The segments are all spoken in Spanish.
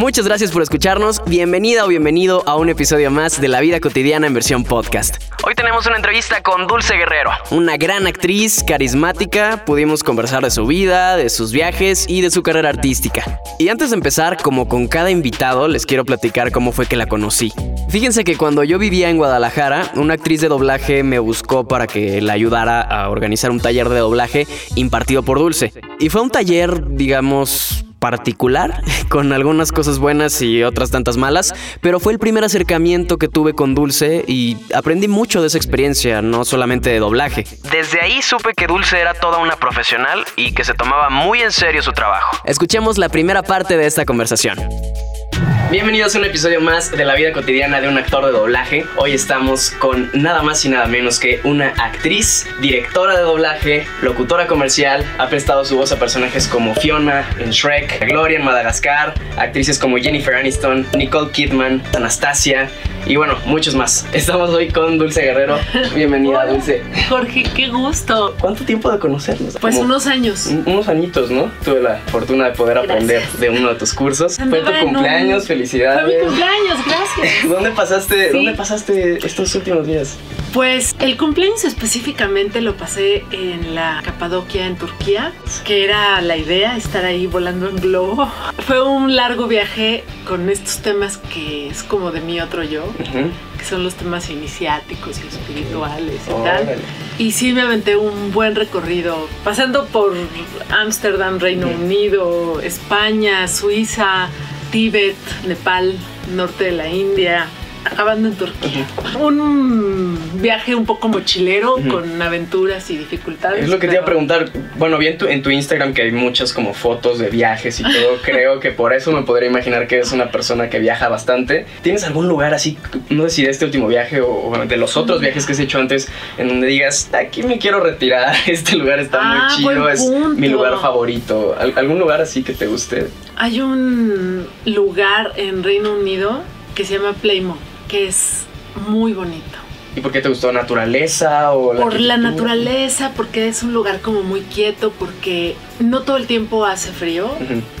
Muchas gracias por escucharnos. Bienvenida o bienvenido a un episodio más de La Vida Cotidiana en versión podcast. Hoy tenemos una entrevista con Dulce Guerrero, una gran actriz, carismática. Pudimos conversar de su vida, de sus viajes y de su carrera artística. Y antes de empezar, como con cada invitado, les quiero platicar cómo fue que la conocí. Fíjense que cuando yo vivía en Guadalajara, una actriz de doblaje me buscó para que la ayudara a organizar un taller de doblaje impartido por Dulce. Y fue un taller, digamos, particular, con algunas cosas buenas y otras tantas malas, pero fue el primer acercamiento que tuve con Dulce y aprendí mucho de esa experiencia, no solamente de doblaje. Desde ahí supe que Dulce era toda una profesional y que se tomaba muy en serio su trabajo. Escuchemos la primera parte de esta conversación. Bienvenidos a un episodio más de la vida cotidiana de un actor de doblaje. Hoy estamos con nada más y nada menos que una actriz, directora de doblaje, locutora comercial, ha prestado su voz a personajes como Fiona en Shrek, Gloria en Madagascar, actrices como Jennifer Aniston, Nicole Kidman, Anastasia y bueno, muchos más. Estamos hoy con Dulce Guerrero. Bienvenida, Dulce. Jorge, qué gusto. ¿Cuánto tiempo de conocernos? Pues unos años. Unos añitos, ¿no? Tuve la fortuna de poder aprender de uno de tus cursos. Fue tu cumpleaños, felicidades. Fue mi cumpleaños, gracias. ¿Dónde pasaste, ¿Dónde pasaste estos últimos días? Pues el cumpleaños específicamente lo pasé en la Capadoquia en Turquía, que era la idea, estar ahí volando en Fue un largo viaje con estos temas que es como de mi otro yo, que son los temas iniciáticos y espirituales y tal. Y sí me aventé un buen recorrido, pasando por Ámsterdam, Reino Unido, España, Suiza, Tíbet, Nepal, norte de la India, acabando en Turquía. Un viaje un poco mochilero con aventuras y dificultades. Es lo que te iba a preguntar. Bueno, vi en tu, en tu Instagram que hay muchas como fotos de viajes y todo. Creo que por eso me podría imaginar que eres una persona que viaja bastante. ¿Tienes algún lugar así, no sé si de este último viaje o, de los otros viajes que has hecho antes, en donde digas, aquí me quiero retirar, este lugar está muy Ah, chido, es mi lugar favorito? ¿Al- ¿Algún lugar así que te guste? Hay un lugar en Reino Unido que se llama Plymouth, que es muy bonito. ¿Y por qué te gustó? ¿Naturaleza o la Por la naturaleza, porque es un lugar como muy quieto, porque no todo el tiempo hace frío.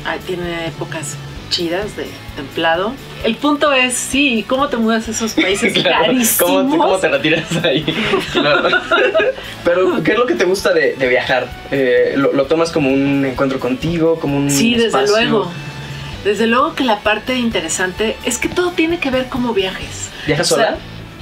Ah, tiene épocas chidas de templado. El punto es, sí, ¿cómo te mudas a esos países Claro, carísimos? ¿Cómo, te- cómo te retiras ahí? Claro. Pero, ¿qué es lo que te gusta de, de viajar? Eh, ¿lo, lo tomas como un encuentro contigo? como un Sí, desde luego. Desde luego que la parte interesante es que todo tiene que ver como viajes. ¿Viajas O sea, sola?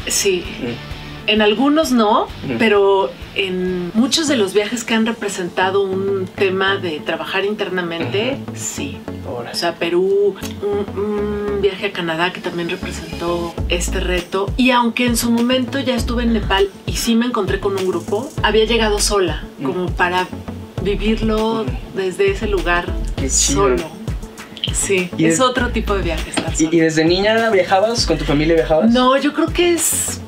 Sí. Mm. En algunos no, Ujú. pero en muchos de los viajes que han representado un tema de trabajar internamente, sí. Órale. O sea, Perú, un, un viaje a Canadá que también representó este reto. Y aunque en su momento ya estuve en Nepal y sí me encontré con un grupo, había llegado sola, como para vivirlo desde ese lugar solo. Sí, Y es es- otro tipo de viaje estar ¿Y, desde niña viajabas? ¿Con tu familia viajabas? No, yo creo que es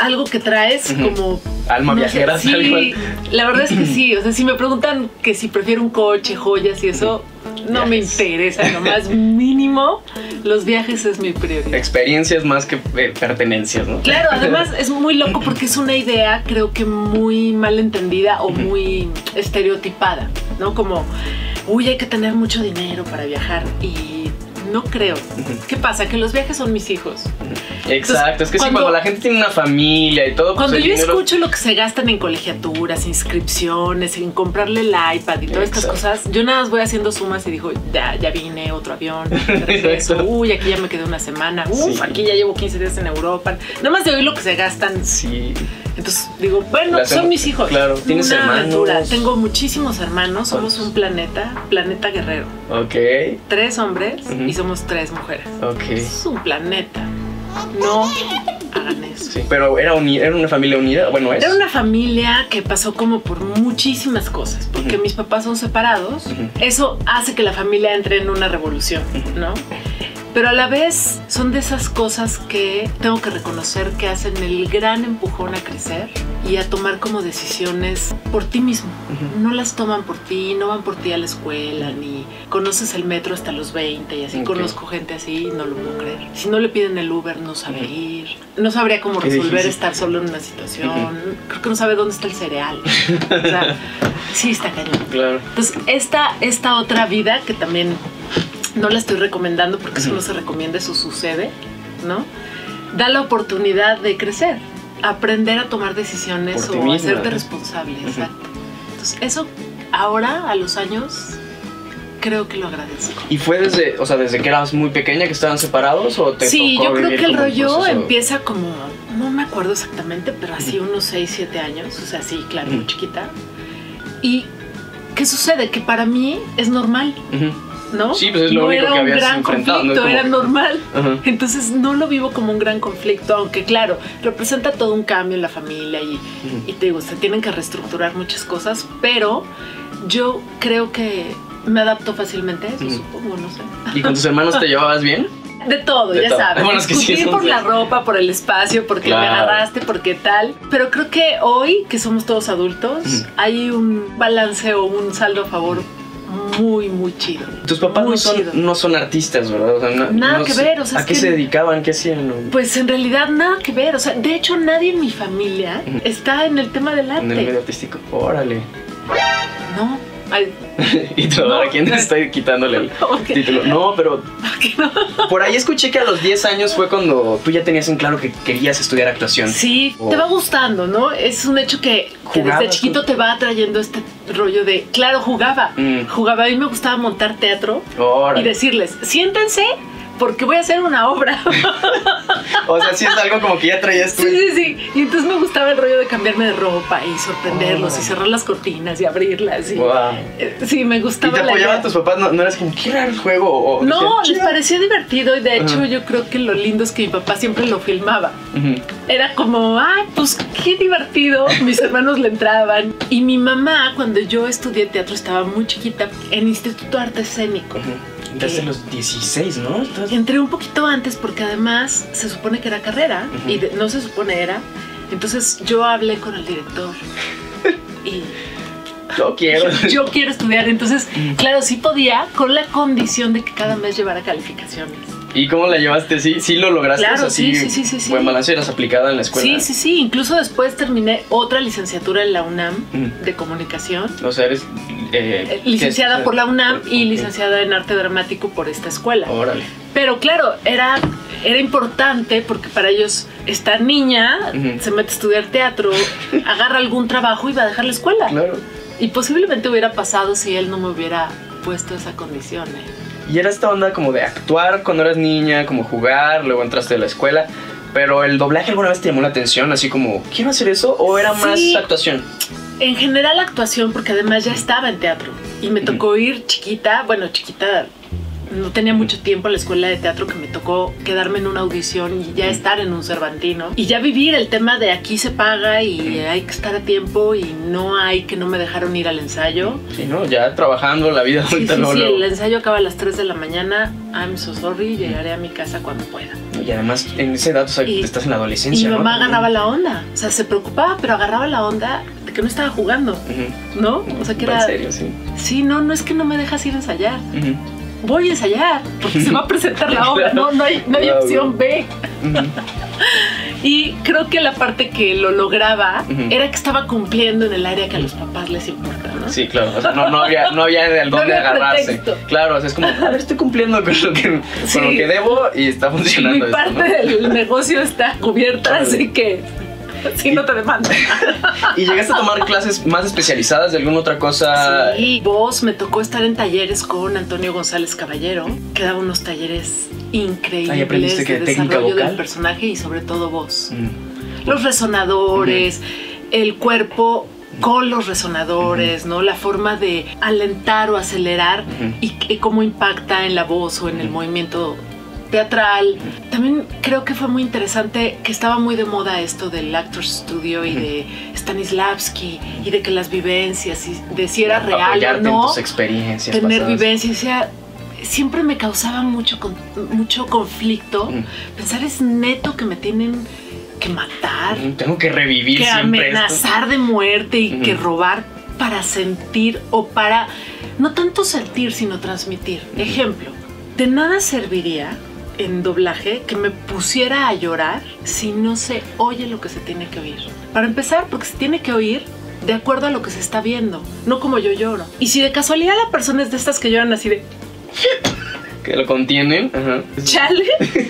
algo que traes como Alma no sé, viajera, sí, la verdad es que sí. O sea, si me preguntan que si prefiero un coche, joyas y eso, no me Viajes. interesa. Lo más mínimo, los viajes es mi prioridad. Experiencias más que eh, pertenencias, ¿no? Claro, además es muy loco porque es una idea, creo que muy mal entendida o muy estereotipada, ¿no? Como, uy, hay que tener mucho dinero para viajar y no creo. ¿Qué pasa? Que los viajes son mis hijos. Exacto, es que sí, cuando- cuando la gente tiene una familia y todo, pues Cuando yo dinero- escucho lo que se gastan en colegiaturas, inscripciones, en comprarle el iPad y todas estas cosas, yo nada más voy haciendo sumas y digo, ya, ya vine, otro avión, regreso, uy, aquí ya me quedé una semana, uf, Sí. aquí ya llevo 15 días en Europa. Nada más de oír lo que se gastan. Sí. Entonces digo, bueno, Las son mis hijos. claro. ¿Tienes Una hermanos? aventura. Tengo muchísimos hermanos, somos ¿Cuántos? un planeta, planeta guerrero. Ok, Tres hombres y somos tres mujeres. ok. Es un planeta. No hagan eso. Sí, pero era, uni- era una familia unida, bueno, es. Era una familia que pasó como por muchísimas cosas, porque mis papás son separados. Eso hace que la familia entre en una revolución, ¿no? Pero a la vez son de esas cosas que tengo que reconocer que hacen el gran empujón a crecer y a tomar como decisiones por ti mismo. No las toman por ti, no van por ti a la escuela, ni conoces el metro hasta los 20 y así conozco gente así, no lo puedo creer. Si no le piden el Uber, no sabe ir, no sabría cómo resolver difícil. estar solo en una situación, creo que no sabe dónde está el cereal. o sea, sí está cañón. Claro. Entonces, esta, esta otra vida que también no la estoy recomendando porque eso no se recomienda, eso sucede, ¿no? Da la oportunidad de crecer, aprender a tomar decisiones Por o misma, hacerte ¿no? responsable, exacto. Entonces, eso ahora, a los años, creo que lo agradezco. ¿Y fue desde, o sea, desde que eras muy pequeña que estaban separados o te Sí, tocó yo creo vivir que el rollo proceso? empieza como, no me acuerdo exactamente, pero así unos 6, 7 años, o sea, sí, claro, muy chiquita. ¿Y qué sucede? Que para mí es normal, Ujú. ¿No? Sí, pues es lo no único era que un habías gran conflicto, era normal. Entonces no lo vivo como un gran conflicto, aunque claro, representa todo un cambio en la familia y, te digo, se tienen que reestructurar muchas cosas, pero yo creo que me adapto fácilmente a eso, supongo, no sé. ¿Y con tus hermanos te llevabas bien? De todo, De ya todo. sabes. Bueno, es que discutir por la ropa, por el espacio, porque me agarraste, porque tal. Pero creo que hoy, que somos todos adultos, hay un balance o un saldo a favor muy, muy chido. Tus papás Muy no son, chido. no son artistas, ¿verdad? O sea, no- Nada no que ver, o sea, ¿A qué que- se dedicaban? ¿Qué hacían? Pues en realidad nada que ver. O sea, de hecho, nadie en mi familia está en el tema del arte. En el medio artístico. Órale. No. Ay, y tú, No. ¿a quién estoy quitándole el título? No, pero no. por ahí escuché que a los 10 años fue cuando tú ya tenías en claro que querías estudiar actuación. Sí, te va gustando, ¿no? Es un hecho que, desde chiquito te va atrayendo este rollo de, claro, jugaba. Mm. Jugaba, a mí me gustaba montar teatro y decirles, siéntense porque voy a hacer una obra. O sea, sí es algo como que ya traías tú. sí, sí, sí. Y entonces me gustaba el rollo de cambiarme de ropa y sorprenderlos Órale. y cerrar las cortinas y abrirlas. Y, Wow. Eh, Sí, me ¿Y gustaba te la apoyaban tus papás? ¿No, no eras como, qué raro el juego? O, No, decían, les parecía divertido y de hecho yo creo que lo lindo es que mi papá siempre lo filmaba. Era como, ay, pues qué divertido. Mis hermanos le entraban. Y mi mamá, cuando yo estudié teatro, estaba muy chiquita en Instituto Arte Escénico. Entraste a los 16, ¿no? Entré un poquito antes porque además se supone que era carrera y de- no se supone era. Entonces yo hablé con el director y Yo quiero. yo quiero estudiar. Entonces, claro, sí podía con la condición de que cada mes llevara calificaciones. ¿Y cómo la llevaste? ¿Sí, sí lo lograste? Claro, sea, sí, sí, sí, sí, sí. Buen balance, eras aplicada en la escuela. Sí, sí, sí. Incluso después terminé otra licenciatura en la UNAM Ujú. de comunicación. O sea, eres... eh, Eh, licenciada por la UNAM y licenciada en arte dramático por esta escuela. Órale. Pero claro, era, era importante porque para ellos esta niña se mete a estudiar teatro, agarra algún trabajo y va a dejar la escuela. Claro. Y posiblemente hubiera pasado si él no me hubiera puesto esa condición. ¿eh? Y era esta onda como de actuar cuando eras niña, como jugar, luego entraste a la escuela. Pero el doblaje alguna vez te llamó la atención, así como, ¿quiero hacer eso? ¿O era más actuación? En general actuación, porque además ya estaba en teatro. Y me tocó ir chiquita, bueno, chiquita, no tenía mucho tiempo en la escuela de teatro que me tocó quedarme en una audición y ya estar en un Cervantino. Y ya vivir el tema de aquí se paga y hay que estar a tiempo y no hay que no me dejaron ir al ensayo. Sí, ¿no? Ya trabajando la vida Sí, sí, luego, sí, luego. el ensayo acaba a las 3 de la mañana. I'm so sorry, llegaré a mi casa cuando pueda. Y además, en ese dato, o sea, Y- estás en la Y adolescencia, mi ¿no? mamá También. agarraba la onda. O sea, se preocupaba, pero agarraba la onda de que no estaba jugando. ¿no? O sea, que era... En serio, sí. Sí, no, no es que no me dejas ir a ensayar. Ujú. Voy a ensayar, porque se va a presentar la obra, no, no hay, no hay Claro. opción B. Y creo que la parte que lo lograba era que estaba cumpliendo en el área que a los papás les importa, ¿no? Sí, claro. O sea, no, no había, no había de No dónde agarrarse. pretexto. Claro, o sea, es como, a ver, estoy cumpliendo con lo que, Sí. con lo que debo y está Y mi funcionando. esto, parte ¿no? del negocio está cubierta, así que si no te demandan. ¿Y llegaste a tomar clases más especializadas de alguna otra cosa? Sí, vos me tocó estar en talleres con Antonio González Caballero, que daba unos talleres increíbles Ahí aprendiste que de técnica desarrollo vocal. del personaje y sobre todo voz. Mm. Los resonadores, el cuerpo con los resonadores, ¿no? La forma de alentar o acelerar y cómo impacta en la voz o en el movimiento teatral. También creo que fue muy interesante que estaba muy de moda esto del Actors Studio y de Stanislavski y de que las vivencias y de si era real o no en tus experiencias tener pasadas. vivencias. O sea, siempre me causaba mucho, mucho conflicto Ujú. pensar es neto que me tienen que matar, Tengo que revivir que siempre esto. amenazar de muerte y que robar para sentir o para no tanto sentir sino transmitir. Ejemplo, de nada serviría en doblaje que me pusiera a llorar si no se oye lo que se tiene que oír. Para empezar, porque se tiene que oír de acuerdo a lo que se está viendo, no como yo lloro. Y si de casualidad la persona es de estas que lloran así de que lo contienen. Ajá. Chale,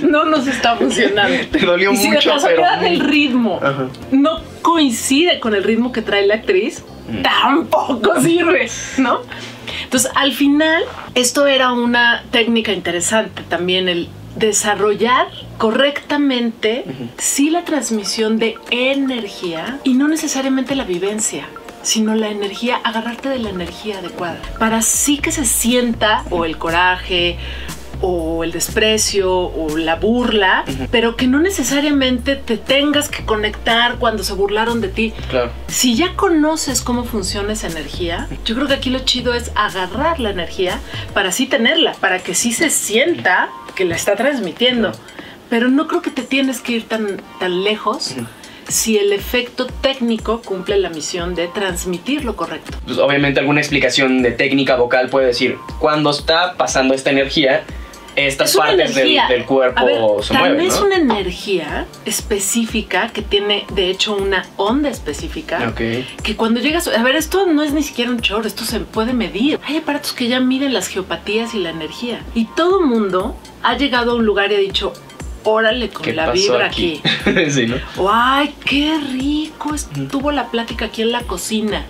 no nos está funcionando. Te dolió y si mucho, de casualidad pero- el ritmo Ajá. no coincide con el ritmo que trae la actriz, Mm. tampoco sirve, ¿no? Entonces, al final, esto era una técnica interesante también, el desarrollar correctamente sí la transmisión de energía y no necesariamente la vivencia sino la energía, agarrarte de la energía adecuada, para sí que se sienta o el coraje o el desprecio o la burla, pero que no necesariamente te tengas que conectar cuando se burlaron de ti. Claro. Si ya conoces cómo funciona esa energía, yo creo que aquí lo chido es agarrar la energía para así tenerla, para que sí se sienta que la está transmitiendo. Pero no creo que te tienes que ir tan, tan lejos si el efecto técnico cumple la misión de transmitir lo correcto. Pues, obviamente alguna explicación de técnica vocal puede decir, cuando está pasando esta energía, estas Es una partes del, cuerpo ver, se tal mueven, vez ¿no? una energía específica que tiene de hecho una onda específica Ok. que cuando llegas a ver esto no es ni siquiera un chorro esto se puede medir hay aparatos que ya miden las geopatías y la energía y todo mundo ha llegado a un lugar y ha dicho órale con ¿Qué la pasó vibra aquí? aquí, sí, ¿no? o ay qué rico estuvo la plática aquí en la cocina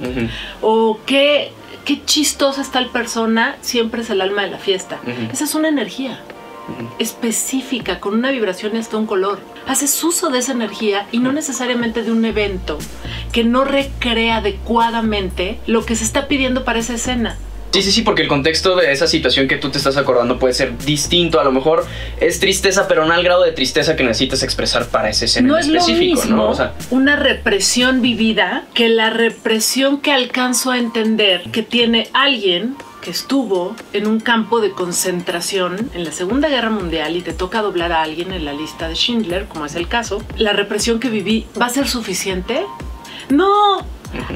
o qué qué chistosa está el persona siempre es el alma de la fiesta esa es una energía específica, con una vibración y hasta un color. Haces uso de esa energía y no necesariamente de un evento que no recrea adecuadamente lo que se está pidiendo para esa escena. Sí, sí, sí, porque el contexto de esa situación que tú te estás acordando puede ser distinto. A lo mejor es tristeza, pero no al grado de tristeza que necesitas expresar para ese escena No en es lo específico, mismo ¿no? O sea, una represión vivida que la represión que alcanzo a entender que tiene alguien que estuvo en un campo de concentración en la Segunda Guerra Mundial y te toca doblar a alguien en la lista de Schindler, como es el caso, la represión que viví, ¿va a ser suficiente? No,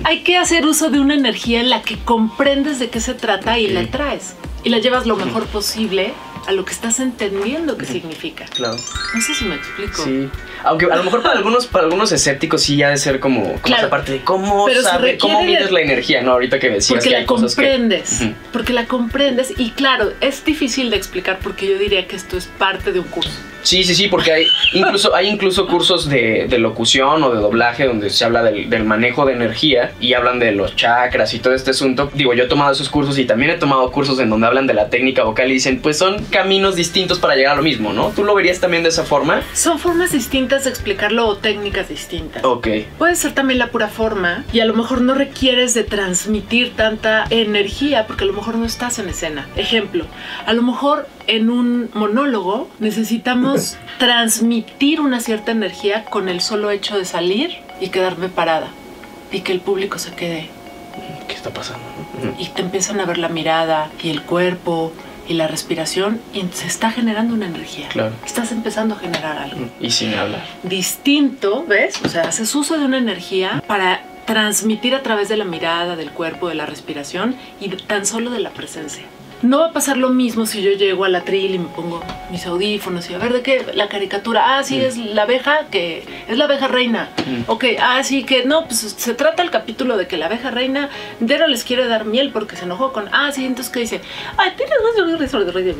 hay que hacer uso de una energía en la que comprendes de qué se trata y la traes y la llevas lo mejor posible a lo que estás entendiendo que significa. claro. No sé si me explico. Sí. Aunque a lo mejor para algunos, para algunos escépticos sí ha de ser como, como Claro. esa parte de cómo sabe, cómo de- mides la energía, ¿no? Ahorita que decías Porque que la hay cosas que. comprendes, porque la comprendes y claro, es difícil de explicar porque yo diría que esto es parte de un curso. Sí, sí, sí, porque hay incluso, hay incluso cursos de, de locución o de doblaje donde se habla del, del manejo de energía y hablan de los chakras y todo este asunto. Digo, yo he tomado esos cursos y también he tomado cursos en donde hablan de la técnica vocal y dicen, pues son caminos distintos para llegar a lo mismo, ¿no? ¿Tú lo verías también de esa forma? Son formas distintas de explicarlo o técnicas distintas. Ok. Puede ser también la pura forma y a lo mejor no requieres de transmitir tanta energía porque a lo mejor no estás en escena. Ejemplo, a lo mejor en un monólogo necesitamos transmitir una cierta energía con el solo hecho de salir y quedarme parada y que el público se quede ¿Qué está pasando? Y te empiezan a ver la mirada y el cuerpo y la respiración y se está generando una energía. Claro. Estás empezando a generar algo Y sin hablar. distinto, ¿ves? O sea, haces uso de una energía para transmitir a través de la mirada, del cuerpo, de la respiración y tan solo de la presencia. No va a pasar lo mismo si yo llego al atril y me pongo mis audífonos y a ver de qué la caricatura. Ah, sí, es la abeja que es la abeja reina. Mm. Ok, ah, sí, que no, pues se trata el capítulo de que la abeja reina entero les quiere dar miel porque se enojó con. Ah, sí, entonces ¿qué dice? Ay, tienes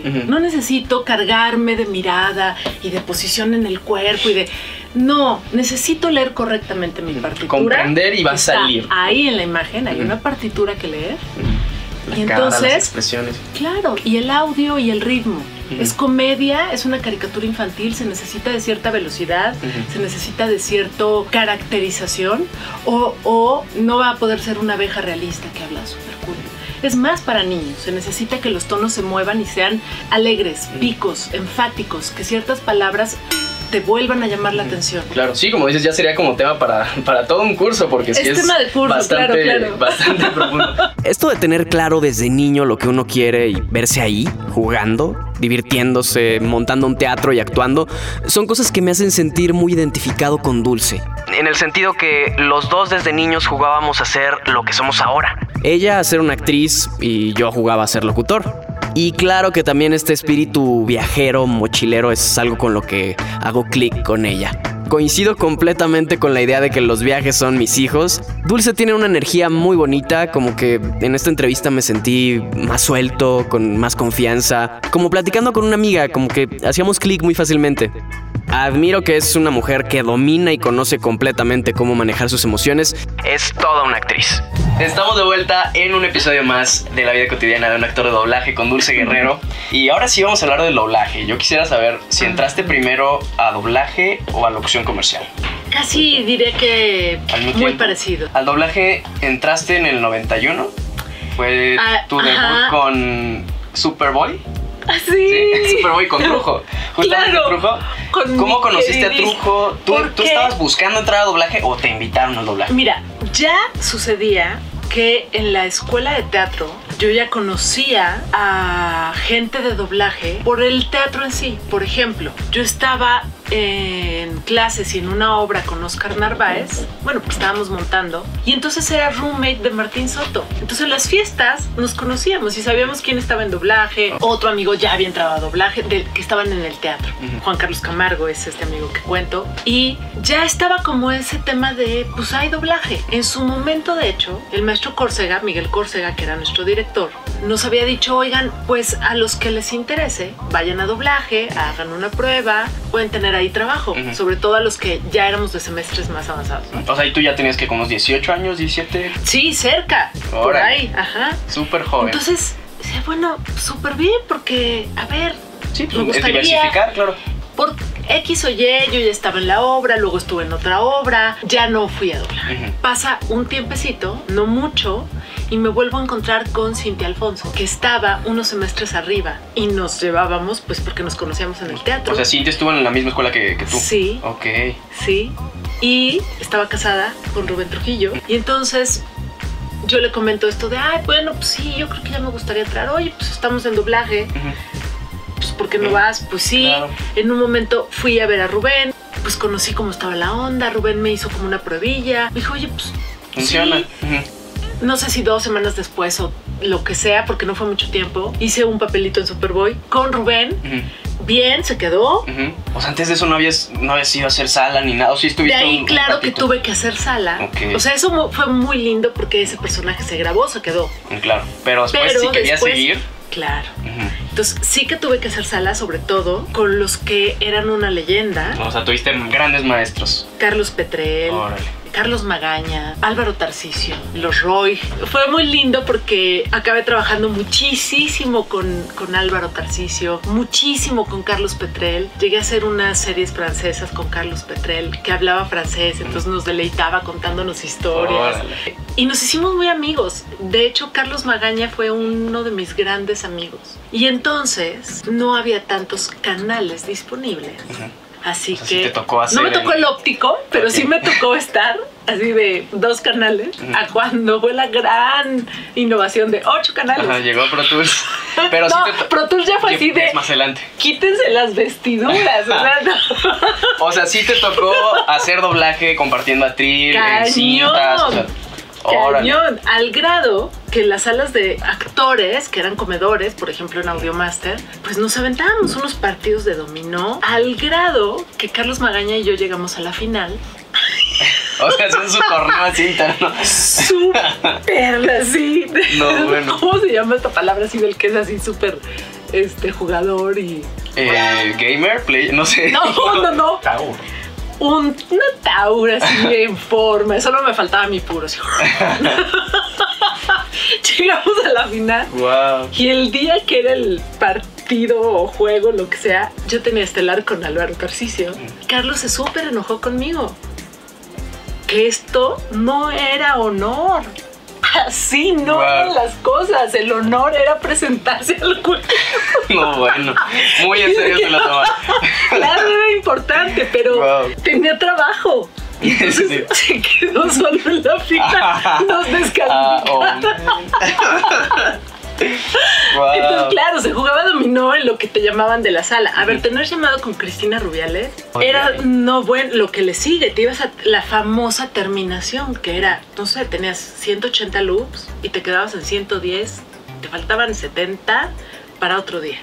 Ujú. No necesito cargarme de mirada y de posición en el cuerpo y de. No, necesito leer correctamente mi partitura. Comprender y va a salir. Ahí en la imagen hay una partitura que leer. La Y cara, las entonces- expresiones. Claro, y el audio y el ritmo. Es comedia, es una caricatura infantil, se necesita de cierta velocidad, se necesita de cierta caracterización o, o no va a poder ser una abeja realista que habla súper cool. Es más para niños, se necesita que los tonos se muevan y sean alegres, picos, enfáticos, que ciertas palabras te vuelvan a llamar la atención. Claro, sí, como dices, ya sería como tema para, para todo un curso, porque sí Es es, tema de curso, bastante, claro, claro. bastante profundo. Esto de tener claro desde niño lo que uno quiere y verse ahí, jugando, divirtiéndose, montando un teatro y actuando, son cosas que me hacen sentir muy identificado con Dulce. En el sentido que los dos desde niños jugábamos a ser lo que somos ahora. Ella a ser una actriz y yo jugaba a ser locutor. Y claro que también este espíritu viajero, mochilero, es algo con lo que hago clic con ella. Coincido completamente con la idea de que los viajes son mis hijos. Dulce tiene una energía muy bonita, como que en esta entrevista me sentí más suelto, con más confianza, como platicando con una amiga, como que hacíamos clic muy fácilmente. Admiro que es una mujer que domina y conoce completamente cómo manejar sus emociones. Es toda una actriz. Estamos de vuelta en un episodio más de la vida cotidiana de un actor de doblaje con Dulce Guerrero. Y ahora sí vamos a hablar del doblaje. Yo quisiera saber si entraste primero a doblaje o a locución comercial. Casi diré que muy tiempo. parecido. Al doblaje entraste en el 91. Fue Ah, tu debut ajá. con Superboy. Ah, Sí, sí. Superboy con Trujo. Justamente Claro, Trujo. con ¿Cómo conociste a Trujo? ¿Tú, ¿Por tú estabas buscando entrar a doblaje o te invitaron al doblaje? Mira, ya sucedía que en la escuela de teatro yo ya conocía a gente de doblaje por el teatro en sí. Por ejemplo, yo estaba en clases y en una obra con Oscar Narváez, bueno, pues estábamos montando, y entonces era roommate de Martín Soto. Entonces en las fiestas nos conocíamos y sabíamos quién estaba en doblaje. Otro amigo ya había entrado a doblaje, del que estaban en el teatro. Juan Carlos Camargo es este amigo que cuento. Y ya estaba como ese tema de, pues hay doblaje. En su momento, de hecho, el maestro Córcega, Miguel Córcega, que era nuestro director, nos había dicho, oigan, pues a los que les interese, vayan a doblaje, hagan una prueba, pueden tener ahí trabajo. Sobre todo a los que ya éramos de semestres más avanzados. ¿no? O sea, y tú ya tenías que como unos 18 años, 17, Sí, cerca, por Órale. ahí, ajá. súper joven. Entonces, bueno, súper bien, porque, a ver, sí, me pues, es gustaría- diversificar, claro. por X o Y, yo ya estaba en la obra, luego estuve en otra obra, ya no fui a doblar. Pasa un tiempecito, no mucho, y me vuelvo a encontrar con Cintia Alfonso, que estaba unos semestres arriba y nos llevábamos, pues porque nos conocíamos en el teatro. O sea, Cintia estuvo en la misma escuela que, que tú. Sí. Ok. Sí. Y estaba casada con Rubén Trujillo. Y entonces yo le comento esto de, ay, bueno, pues sí, yo creo que ya me gustaría entrar. Oye, pues estamos en doblaje. Pues ¿por qué no vas? Pues sí. Claro. En un momento fui a ver a Rubén. Pues conocí cómo estaba la onda. Rubén me hizo como una pruebilla. Me dijo, oye, pues Funciona. sí. No sé si dos semanas después o lo que sea, porque no fue mucho tiempo. Hice un papelito en Superboy con Rubén. Bien, se quedó. O sea, antes de eso no habías, no habías ido a hacer sala ni nada. O sí De estuviste ahí, un- un claro que tuve que hacer sala. O sea, eso fue muy lindo porque ese personaje se grabó, se quedó. Mm, Claro. Pero después Pero sí querías después- seguir. Claro. Entonces sí que tuve que hacer sala, sobre todo con los que eran una leyenda. O sea, tuviste grandes maestros. Carlos Petrel. Órale. Carlos Magaña, Álvaro Tarcisio, los Roy. Fue muy lindo porque acabé trabajando muchísimo con, con Álvaro Tarcisio, muchísimo con Carlos Petrel. Llegué a hacer unas series francesas con Carlos Petrel que hablaba francés, entonces nos deleitaba contándonos historias. Órale. Y nos hicimos muy amigos. De hecho, Carlos Magaña fue uno de mis grandes amigos. Y entonces no había tantos canales disponibles. Ujú. Así O sea, sí que te tocó hacer no me tocó el- el óptico, pero sí me tocó estar así de dos canales a cuando fue la gran innovación de ocho canales. Ajá, llegó Pro Tools. Pero sí no, te to- Pro Tools ya fue Sí, así de es más adelante. quítense las vestiduras. o sea, no. O sea, sí te tocó hacer doblaje compartiendo en Cañón. cintas. O sea. Cañón, al grado que las salas de actores, que eran comedores, por ejemplo en Audiomaster, pues nos aventábamos unos partidos de dominó, al grado que Carlos Magaña y yo llegamos a la final. O sea, es su torneo así interno. Súper así. No, bueno. ¿Cómo se llama esta palabra así del que es así súper este jugador y. Eh, gamer, play, no sé. No, no, no. Un, una taura así en forma. Solo me faltaba mi puro. así. Llegamos a la final. Wow. Y el día que era el partido o juego, lo que sea, yo tenía estelar con Álvaro Tarcisio. Carlos se súper enojó conmigo. Que esto no era honor. Así no Wow. eran las cosas. El honor era presentarse al juego. No, bueno. Muy en serio se lo tomaron. Claro, era importante, pero Wow. tenía trabajo. Y entonces se quedó solo en la fila. Nos Ah, descalificaron. oh. Wow. Entonces, claro, se jugaba dominó en lo que te llamaban de la sala. A ver, tener llamado con Cristina Rubiales era no bueno lo que le sigue. Te ibas a la famosa terminación, que era, no sé, tenías 180 loops y te quedabas en 110, te faltaban 70 para otro día.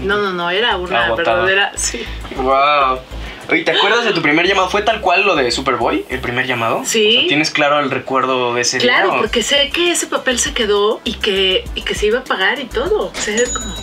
No, no, no, era una Agotado. verdadera. Sí. Wow. Oye, ¿te acuerdas de tu primer llamado? ¿Fue tal cual lo de Superboy? ¿El primer llamado? Sí. O sea, ¿Tienes claro el recuerdo de ese Claro, día? porque sé que ese papel se quedó y que, y que se iba a pagar y todo. O sea, era como...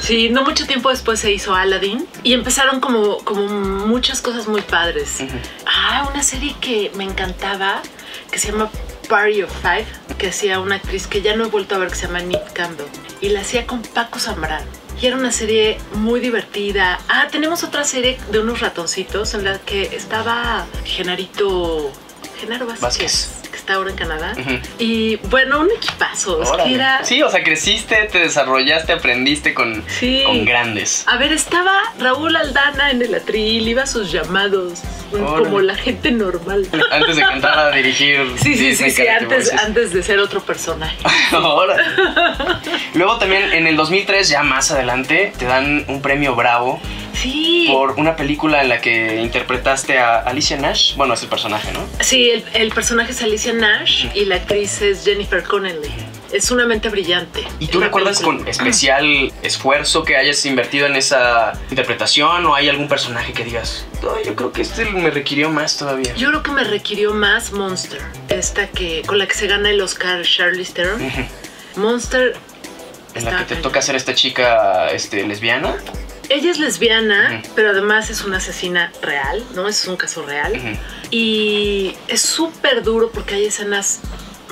Sí, no mucho tiempo después se hizo Aladdin y empezaron como, como muchas cosas muy padres. Ah, una serie que me encantaba que se llama Party of Five, que hacía una actriz que ya no he vuelto a ver que se llama Nick Campbell y la hacía con Paco Zambrano. Y era una serie muy divertida. Ah, tenemos otra serie de unos ratoncitos en la que estaba Genarito, Genaro Vázquez, Vázquez. que está ahora en Canadá. Y bueno, un equipazo. Es que era. Sí, o sea, creciste, te desarrollaste, aprendiste con, Sí. con grandes. A ver, estaba Raúl Aldana en el atril, iba a sus llamados, Órale. como la gente normal. Antes de que entrara a dirigir. Sí, sí, sí, sí, antes, antes de ser otro personaje. Ahora. Luego también en el 2003, ya más adelante, te dan un premio Bravo Sí. por una película en la que interpretaste a Alicia Nash. Bueno, es el personaje, ¿no? Sí, el, el personaje es Alicia Nash y la actriz es Jennifer Connelly. Es una mente brillante. ¿Y tú recuerdas película. con especial esfuerzo que hayas invertido en esa interpretación o hay algún personaje que digas, "No, yo creo que este me requirió más todavía? Yo creo que me requirió más Monster, esta que con la que se gana el Oscar Charlize Theron. Monster En la que te toca ser esta chica este, lesbiana. Ella es lesbiana, pero además es una asesina real, ¿no? Es un caso real. Y es súper duro porque hay escenas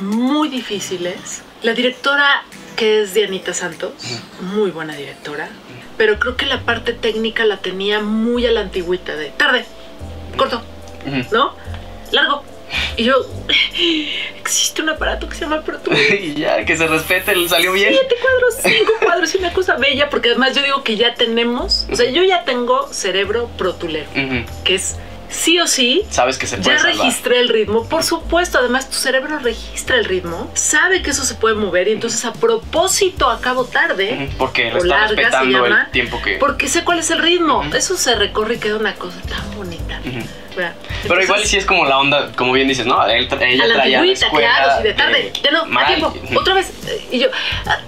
muy difíciles. La directora, que es Dianita Santos, muy buena directora, pero creo que la parte técnica la tenía muy a la antigüita de tarde, corto. ¿no? Largo. Y yo, existe un aparato que se llama Pro Tools. y ya, que se respete, le salió bien. Siete cuadros, cinco cuadros y una cosa bella, porque además yo digo que ya tenemos, o sea, yo ya tengo cerebro protulero, que es sí o sí Sabes que se puede ya salvar. registré el ritmo, por supuesto, además tu cerebro registra el ritmo, sabe que eso se puede mover y entonces a propósito acabo tarde, Porque lo o está larga se respetando llama, el tiempo que... porque sé cuál es el ritmo, eso se recorre y queda una cosa tan bonita. ¿Verdad? Pero igual sí es como la onda, como bien dices, ¿no? Él ella a la traía antigüita, claro, sí, de tarde, ya no, a mal. tiempo, otra vez, eh, y yo... ah,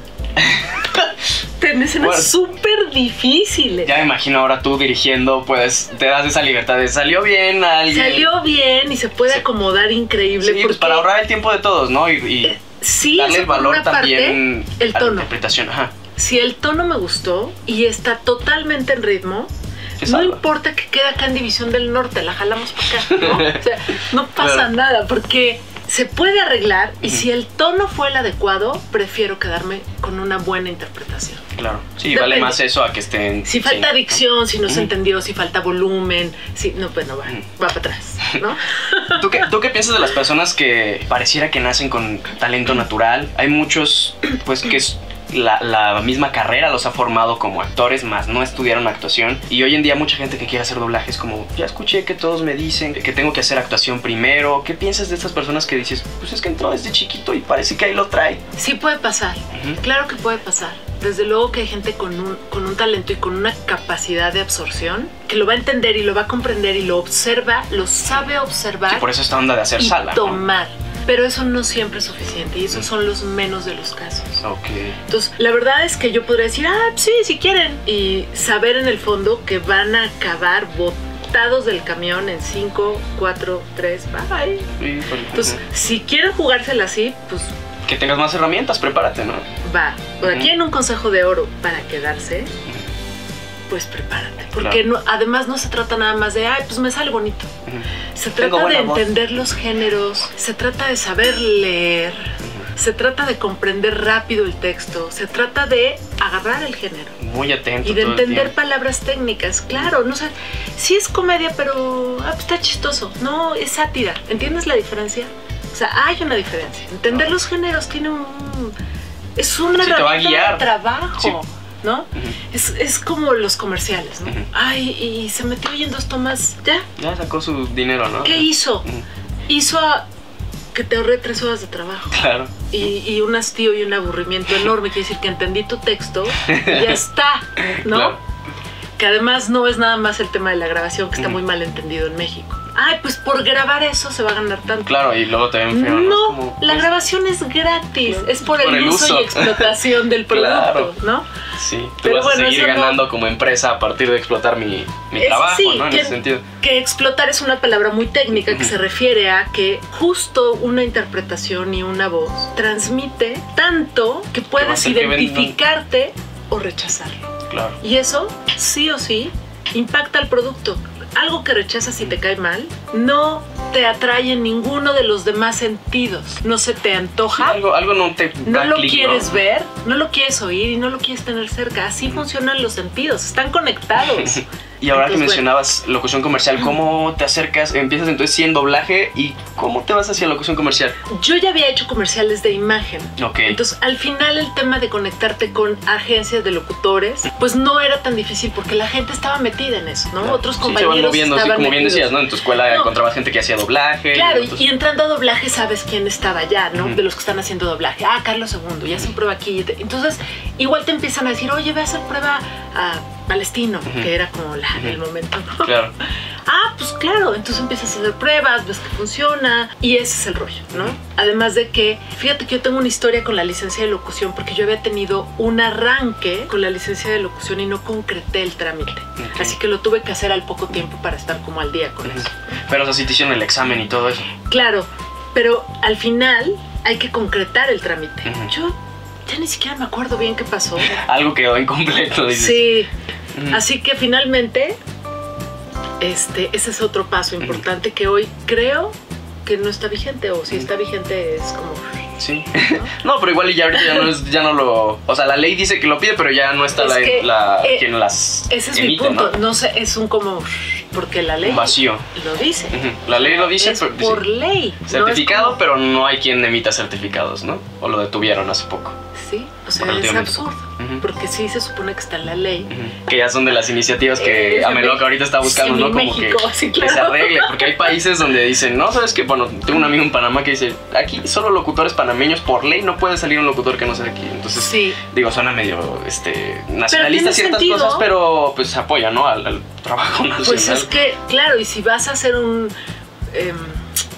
Tenés escenas Bueno. súper difíciles. Ya me imagino ahora tú dirigiendo, pues te das esa libertad de salió bien a alguien. Salió bien y se puede Sí. acomodar increíble. Sí, pues porque para ahorrar el tiempo de todos, ¿no? Y, y sí, darle el valor también parte, el a la interpretación. Ajá. Si el tono me gustó y está totalmente en ritmo, Se no importa que quede acá en División del Norte, la jalamos para acá, ¿no? O sea, no pasa Claro. nada porque se puede arreglar y si el tono fue el adecuado, prefiero quedarme con una buena interpretación. Claro. Sí, Depende. vale más eso a que estén. Si falta sí, dicción, si no se entendió, si falta volumen, si no, pues no va, va para atrás, ¿no? ¿Tú qué, ¿Tú qué piensas de las personas que pareciera que nacen con talento natural? Hay muchos, pues, que es. La, la misma carrera los ha formado como actores, más no estudiaron actuación. Y hoy en día mucha gente que quiere hacer doblaje es como, ya escuché que todos me dicen que tengo que hacer actuación primero. ¿Qué piensas de estas personas que dices, pues es que entró desde chiquito y parece que ahí lo trae? Sí puede pasar, claro que puede pasar. Desde luego que hay gente con un, con un talento y con una capacidad de absorción que lo va a entender y lo va a comprender y lo observa, lo sabe observar Sí, por eso esta onda de hacer y sala. ¿no? Pero eso no siempre es suficiente y esos son los menos de los casos. Ok. Entonces, la verdad es que yo podría decir, ah, sí, si quieren. Y saber en el fondo que van a acabar botados del camión en 5, 4, 3, bye. Sí, Entonces, si quieren jugársela así, pues que tengas más herramientas, prepárate, ¿no? va. Por aquí en un consejo de oro para quedarse, pues prepárate. Porque no, además no se trata nada más de, ay, pues me sale bonito. Se trata de voz. entender los géneros, se trata de saber leer, se trata de comprender rápido el texto, se trata de agarrar el género Muy atento. y de entender palabras técnicas. Claro, no sé, sí es comedia, pero ah, pues está chistoso. No, es sátira. ¿Entiendes la diferencia? O sea, hay una diferencia. Entender los géneros tiene un... Es una Sí, herramienta de trabajo, Sí. ¿No? Es, es como los comerciales, ¿no? Ay, y se metió ahí en dos tomas. ¿Ya? Ya sacó su dinero, ¿no? ¿Qué hizo? Hizo a- que te ahorré tres horas de trabajo Claro. y, y un hastío y un aburrimiento enorme. Quiere decir que entendí tu texto y ya está, ¿no? Claro. Que además no es nada más el tema de la grabación, que está muy mal entendido en México. Ay, pues por grabar eso se va a ganar tanto. Claro, y luego ven feo. No, la pues, grabación es gratis, es por, el, uso, y explotación del producto, ¿no? Sí, tú Pero vas a seguir ganando como empresa a partir de explotar mi, mi trabajo, ¿no? En ese sentido. Que explotar es una palabra muy técnica que se refiere a que justo una interpretación y una voz transmite tanto que puedes identificarte o rechazarlo. Claro. Y eso, sí o sí, impacta al producto algo que rechazas y te cae mal, no te atrae en ninguno de los demás sentidos. No se te antoja. algo, algo no te. No lo quieres ver, no lo quieres oír y no lo quieres tener cerca. Así funcionan los sentidos, están conectados. Y ahora que mencionabas locución comercial, ¿cómo te acercas? Empiezas entonces siendo doblaje y ¿cómo te vas hacia locución comercial? Yo ya había hecho comerciales de imagen. Ok. Entonces, al final el tema de conectarte con agencias de locutores, pues no era tan difícil porque la gente estaba metida en eso, ¿no? Otros compañeros sí, se van moviendo, estaban como bien decías, ¿no? En tu escuela encontrabas gente que hacía doblaje. Claro, y, entrando a doblaje sabes quién estaba allá, ¿no? De los que están haciendo doblaje. Ah, Carlos II, ya hacen prueba aquí. Entonces, igual te empiezan a decir, oye, ve a hacer prueba a Palestino, que era como la del momento. Claro. ah, pues claro, entonces empiezas a hacer pruebas, ves que funciona y ese es el rollo, ¿no? Además de que, fíjate que yo tengo una historia con la licencia de locución porque yo había tenido un arranque con la licencia de locución y no concreté el trámite. Así que lo tuve que hacer al poco tiempo para estar como al día con eso. Pero o sea, sí te hicieron el examen y todo eso. Claro, pero al final hay que concretar el trámite. Yo ya ni siquiera me acuerdo bien qué pasó. Algo quedó incompleto, dices. Sí. Así que finalmente, este, ese es otro paso importante que hoy creo que no está vigente, o si está vigente es como. Sí. ¿no? pero igual ya ahorita ya no, es, ya no lo. O sea, la ley dice que lo pide, pero ya no está la, la eh, quien las. Ese es mi punto. ¿no? sé, es un como. Porque la ley. Vacío. Lo dice. La ley lo dice. por ley. Certificado, pero no hay quien emita certificados, ¿no? O lo detuvieron hace poco. Sí, o sea, es absurdo. Porque sí se supone que está en la ley. Que ya son de las iniciativas que Ameloca ahorita está buscando, ¿no? Como que, se arregle. Porque hay países donde dicen, no, sabes que, bueno, tengo un amigo en Panamá que dice, aquí solo locutores panameños por ley no puede salir un locutor que no sea de aquí. Entonces, digo, suena medio este, nacionalista ciertas cosas, pero pues apoya, ¿no? Al, trabajo nacional. Pues es que, claro, y si vas a hacer un. Em,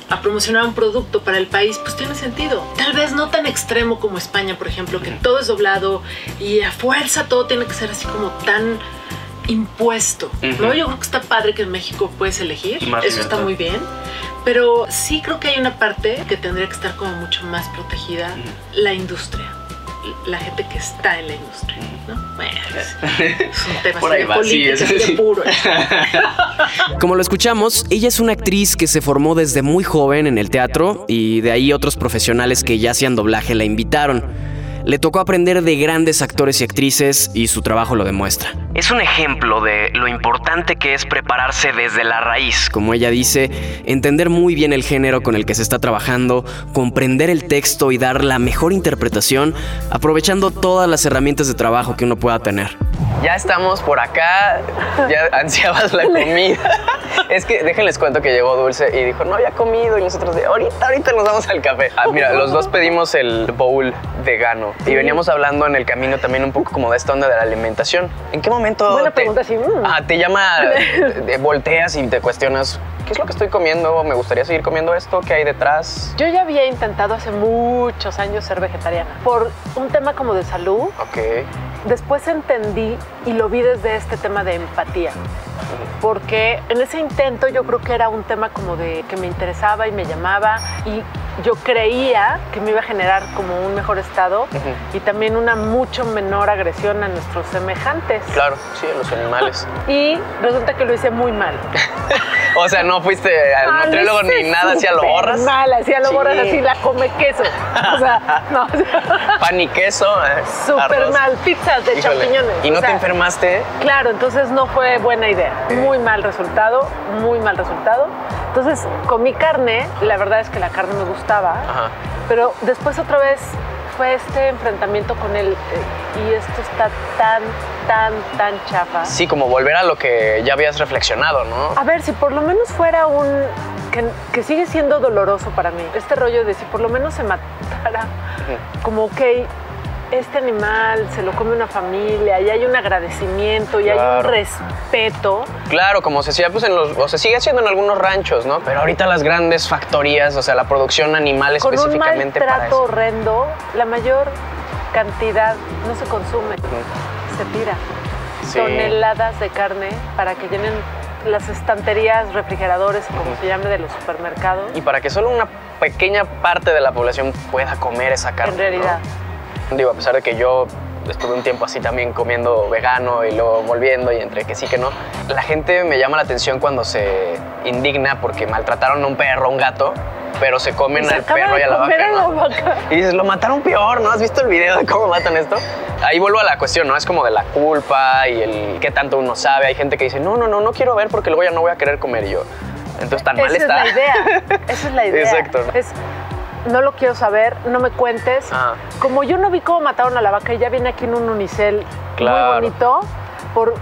a promocionar un producto para el país, pues tiene sentido. Tal vez no tan extremo como España, por ejemplo, que todo es doblado y a fuerza todo tiene que ser así como tan impuesto, ¿no? Yo creo que está padre que en México puedes elegir, eso está muy bien, pero sí creo que hay una parte que tendría que estar como mucho más protegida, la industria la gente que está en la industria, ¿no? Bueno, es un tema Por ahí va, sí, es, puro. Como lo escuchamos, ella es una actriz que se formó desde muy joven en el teatro y de ahí otros profesionales que ya hacían doblaje la invitaron. Le tocó aprender de grandes actores y actrices y su trabajo lo demuestra. Es un ejemplo de lo importante que es prepararse desde la raíz, como ella dice, entender muy bien el género con el que se está trabajando, comprender el texto y dar la mejor interpretación, aprovechando todas las herramientas de trabajo que uno pueda tener. Ya estamos por acá, ya ansiabas la comida. Es que déjenles cuento que llegó Dulce y dijo, no había comido y nosotros de, ahorita, ahorita nos vamos al café. Ah, mira, los dos pedimos el bowl vegano y veníamos hablando en el camino también un poco como de esta onda de la alimentación. ¿En qué momento Buena pregunta, sí. Ah, te llama, volteas y te cuestionas, ¿qué es lo que estoy comiendo? ¿Me gustaría seguir comiendo esto? ¿Qué hay detrás? Yo ya había intentado hace muchos años ser vegetariana por un tema como de salud. Ok. Después entendí y lo vi desde este tema de empatía porque en ese intento yo creo que era un tema como de que me interesaba y me llamaba y yo creía que me iba a generar como un mejor estado y también una mucho menor agresión a nuestros semejantes. Claro, sí, a los animales. y resulta que lo hice muy mal. o sea, no fuiste al ah, nutriólogo ni nada, hacía lo borras. Mal, hacía lo borras así, la come queso. O sea, no. Pan y queso. Eh, Súper mal, pizzas de champiñones. ¿Y no te enfermaste? Claro, entonces no fue buena idea. Muy mal resultado, muy mal resultado. Entonces comí carne, la verdad es que la carne me gustaba, pero después otra vez fue este enfrentamiento con él eh, y esto está tan, tan, tan chafa. Sí, como volver a lo que ya habías reflexionado, ¿no? A ver, si por lo menos fuera un... que, sigue siendo doloroso para mí, este rollo de si por lo menos se matara, como, ok, este animal se lo come una familia y hay un agradecimiento y hay un respeto. Claro, como se hacía pues en los, o se sigue haciendo en algunos ranchos, ¿no? Pero ahorita las grandes factorías, o sea, la producción animal Con específicamente un maltrato horrendo, la mayor cantidad no se consume, se tira. Toneladas de carne para que llenen las estanterías, refrigeradores, como se llame, de los supermercados. Y para que solo una pequeña parte de la población pueda comer esa carne. En realidad. Digo, a pesar de que yo estuve un tiempo así también comiendo vegano y luego volviendo y entre que sí que no, la gente me llama la atención cuando se indigna porque maltrataron a un perro, a un gato, pero se comen al perro y a la, vaca, Y dices, lo mataron peor, ¿no? ¿Has visto el video de cómo matan esto? Ahí vuelvo a la cuestión, ¿no? Es como de la culpa y el qué tanto uno sabe. Hay gente que dice, no, no, no, no quiero ver porque luego ya no voy a querer comer yo. Entonces tan mal está. Esa es la idea. Esa es la idea. Exacto. Es, no lo quiero saber, no me cuentes. Como yo no vi cómo mataron a la vaca y ya viene aquí en un unicel muy bonito, por,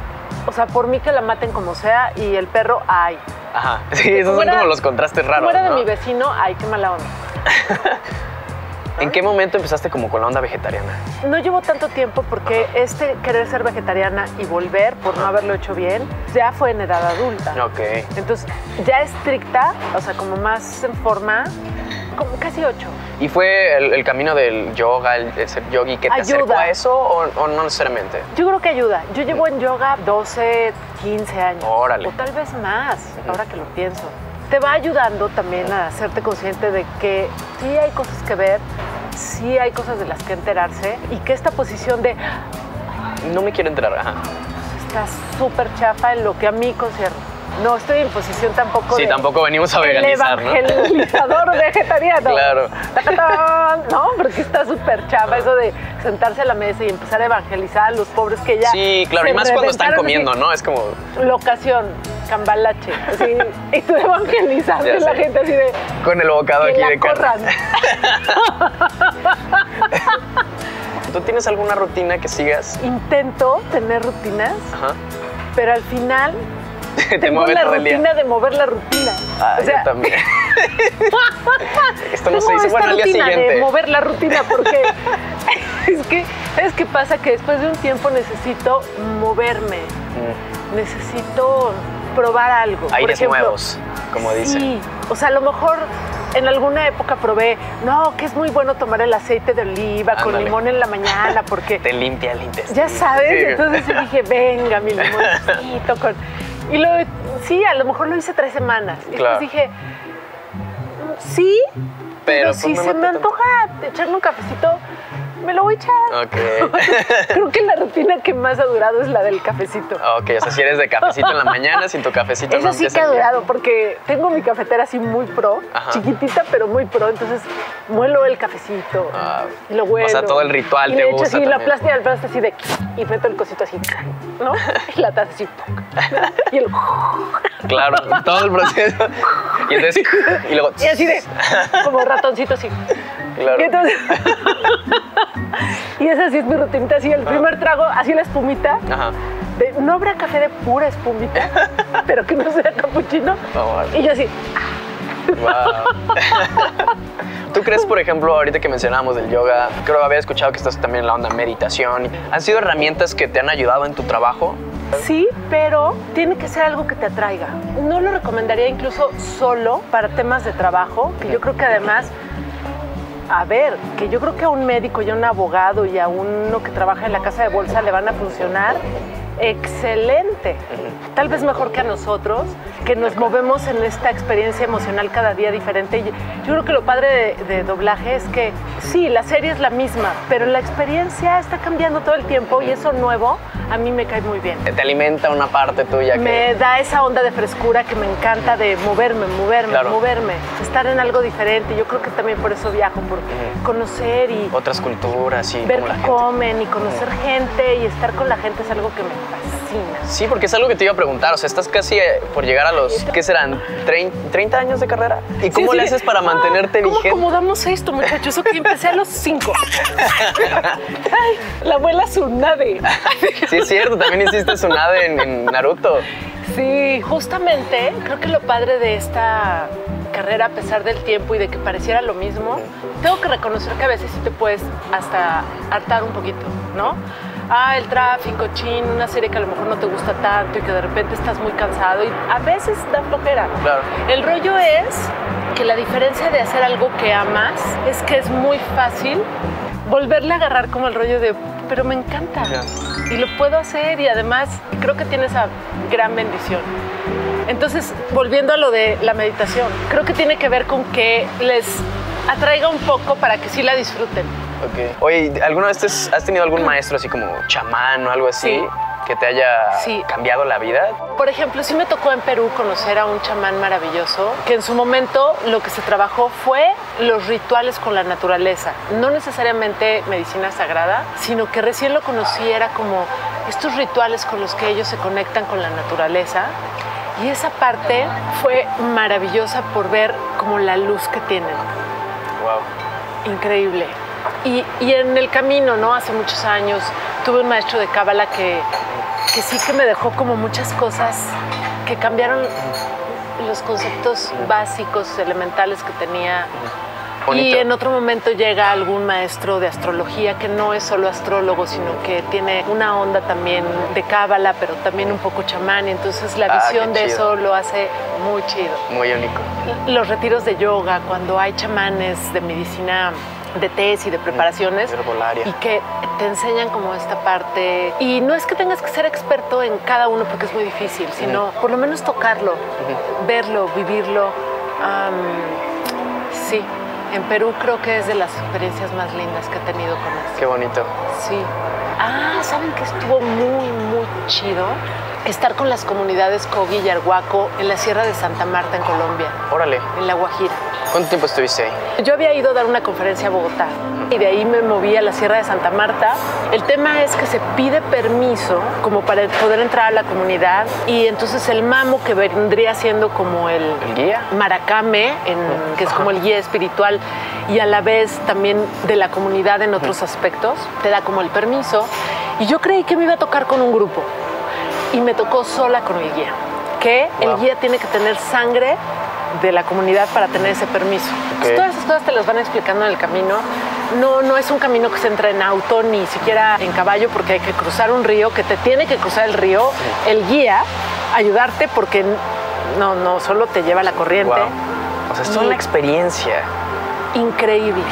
o sea, por mí que la maten como sea y el perro, ay. Ajá, sí, esos son como los contrastes raros. Fuera de mi vecino, ay, qué mala onda. ¿En qué momento empezaste como con la onda vegetariana? No llevo tanto tiempo porque este querer ser vegetariana y volver por no haberlo hecho bien ya fue en edad adulta. Ok. Entonces, ya estricta, o sea, como más en forma, como casi ocho. ¿Y fue el, camino del yoga, el, ser yogi, que te acercó a eso o, no necesariamente? Yo creo que ayuda. Yo llevo en yoga 12, 15 años. Órale. O tal vez más, ahora que lo pienso. Te va ayudando también a hacerte consciente de que sí hay cosas que ver, sí hay cosas de las que enterarse y que esta posición de... No me quiero enterar, ajá. Está súper chafa en lo que a mí concierne no estoy en posición tampoco. Sí, tampoco venimos a veganizar. El evangelizador vegetariano. Claro. No, porque está súper chava eso de sentarse a la mesa y empezar a evangelizar a los pobres que ya. Sí, claro, y más cuando están comiendo, ¿no? Es como. Locación, cambalache. Así, y tú evangelizas a la gente así de. Con el bocado aquí de carne. ¿Tú tienes alguna rutina que sigas? Intento tener rutinas, Ajá. pero al final Tengo la rutina de mover la rutina. Ah, yo también. Esto no se dice bueno al día siguiente. De mover la rutina porque es que es que pasa que después de un tiempo necesito moverme. Mm. Necesito probar algo. Aires nuevos, como dice. Sí, o sea, a lo mejor en alguna época probé, no, que es muy bueno tomar el aceite de oliva con limón en la mañana porque... Te limpia el intestino. Ya sabes, entonces dije, venga, mi limoncito con... Y lo, sí, a lo mejor lo hice tres semanas. Y después dije, sí, pero, si pues, se me antoja echarme un cafecito, me lo voy a echar. Ok. Creo que la rutina que más ha durado es la del cafecito. Ok, o sea, si eres de cafecito en la mañana, sin tu cafecito Eso sí que ha durado, porque tengo mi cafetera así muy pro, chiquitita, pero muy pro. Entonces, muelo el cafecito ah, y lo huelo. O sea, todo el ritual y te gusta así, la plástica al plástica así de... Y meto el cosito así, ¿no? Y la taza así... Y el... Claro, todo el proceso. Y entonces... Y luego... Y así de... Como ratoncito así. Claro. Y entonces... y esa sí es mi rutinita, así el primer trago, así la espumita. Ajá. no habrá café de pura espumita, pero que no sea capuchino. y yo así. Wow. ¿Tú crees, por ejemplo, ahorita que mencionábamos del yoga, creo que había escuchado que estás también en la onda meditación? ¿Han sido herramientas que te han ayudado en tu trabajo? Sí, pero tiene que ser algo que te atraiga. No lo recomendaría incluso solo para temas de trabajo, que yo creo que además a ver, que yo creo que a un médico y a un abogado y a uno que trabaja en la casa de bolsa le van a funcionar excelente. Tal vez mejor que a nosotros, que nos movemos en esta experiencia emocional cada día diferente. Yo creo que lo padre de, doblaje es que sí, la serie es la misma, pero la experiencia está cambiando todo el tiempo y eso nuevo a mí me cae muy bien. Te alimenta una parte tuya. Que... Me da esa onda de frescura que me encanta de moverme, moverme, moverme, estar en algo diferente. Yo creo que también por eso viajo, por conocer y... Otras culturas y... Ver qué comen y conocer gente y estar con la gente es algo que me fascina. Sí, porque es algo que te iba a preguntar. O sea, estás casi eh, por llegar a los, ¿qué serán? ¿30 años de carrera? ¿Y cómo le haces para mantenerte ¿cómo vigente? ¿Cómo acomodamos esto, muchachos? Que empecé a los 5. la abuela Tsunade. sí, es cierto. También hiciste Tsunade en, en Naruto. Sí, justamente creo que lo padre de esta carrera a pesar del tiempo y de que pareciera lo mismo, tengo que reconocer que a veces sí te puedes hasta hartar un poquito, ¿no? Ah, el tráfico, chin, una serie que a lo mejor no te gusta tanto y que de repente estás muy cansado y a veces da flojera. Claro. El rollo es que la diferencia de hacer algo que amas es que es muy fácil volverle a agarrar como el rollo de, pero me encanta y lo puedo hacer y además creo que tiene esa gran bendición. Entonces, volviendo a lo de la meditación, creo que tiene que ver con que les atraiga un poco para que sí la disfruten. Okay. Oye, ¿alguna vez has tenido algún maestro así como chamán o algo así? que te haya cambiado la vida? Por ejemplo, sí me tocó en Perú conocer a un chamán maravilloso que en su momento lo que se trabajó fue los rituales con la naturaleza. No necesariamente medicina sagrada, sino que recién lo conocí era como estos rituales con los que ellos se conectan con la naturaleza. Y esa parte fue maravillosa por ver como la luz que tienen. Wow. Increíble. Y, y, en el camino, ¿no? Hace muchos años tuve un maestro de cábala que, que sí que me dejó como muchas cosas que cambiaron los conceptos básicos, elementales que tenía. Y en otro momento llega algún maestro de astrología que no es solo astrólogo, sino que tiene una onda también de cábala, pero también un poco chamán. Y entonces la ah, visión de eso lo hace muy chido. Muy único. Los retiros de yoga, cuando hay chamanes de medicina de tés y de preparaciones y que te enseñan como esta parte y no es que tengas que ser experto en cada uno porque es muy difícil sino por lo menos tocarlo verlo vivirlo sí en Perú creo que es de las experiencias más lindas que he tenido con esto. Qué bonito. Sí. Ah, ¿saben que estuvo muy, muy chido? Estar con las comunidades Cogi y Arhuaco en la Sierra de Santa Marta, en Colombia. Órale. En La Guajira. ¿Cuánto tiempo estuviste ahí? Yo había ido a dar una conferencia a Bogotá y de ahí me moví a la Sierra de Santa Marta. El tema es que se pide permiso como para poder entrar a la comunidad y entonces el mamo que vendría siendo como el, guía maracame, que es como el guía espiritual y a la vez también de la comunidad en otros aspectos, te da como el permiso. Y yo creí que me iba a tocar con un grupo y me tocó sola con el guía, que el guía tiene que tener sangre de la comunidad para tener ese permiso. todas esas cosas te las van explicando en el camino. No, no es un camino que se entra en auto ni siquiera en caballo porque hay que cruzar un río, que te tiene que cruzar el río, el guía, ayudarte porque no, no solo te lleva la corriente. O sea, es una experiencia. Increíble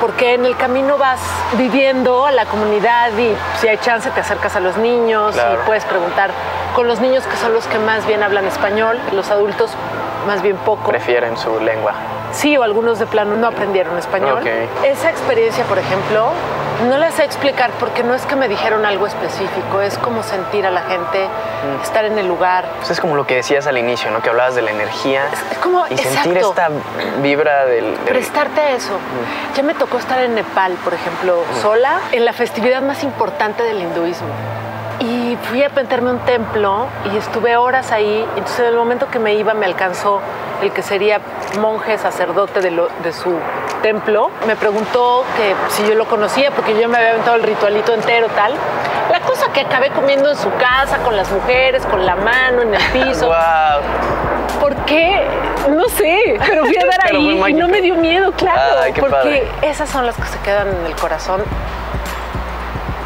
porque en el camino vas viviendo a la comunidad y si hay chance te acercas a los niños y puedes preguntar con los niños que son los que más bien hablan español, los adultos más bien poco. Prefieren su lengua. Sí, o algunos de plano no aprendieron español. Esa experiencia, por ejemplo, no la sé explicar porque no es que me dijeron algo específico, es como sentir a la gente, mm. estar en el lugar. Pues es como lo que decías al inicio, ¿no? Que hablabas de la energía. Es, como, y sentir esta vibra del, Prestarte a eso. Mm. Ya me tocó estar en Nepal, por ejemplo, mm. sola, en la festividad más importante del hinduismo. Y fui a meterme un templo y estuve horas ahí. Entonces, en el momento que me iba, me alcanzó el que sería monje, sacerdote de, de su templo. Me preguntó que si yo lo conocía, porque yo me había aventado el ritualito entero, tal. La cosa que acabé comiendo en su casa, con las mujeres, con la mano en el piso. wow. ¿Por qué? No sé, pero fui a dar ahí y no me dio miedo, claro. porque esas son las que se quedan en el corazón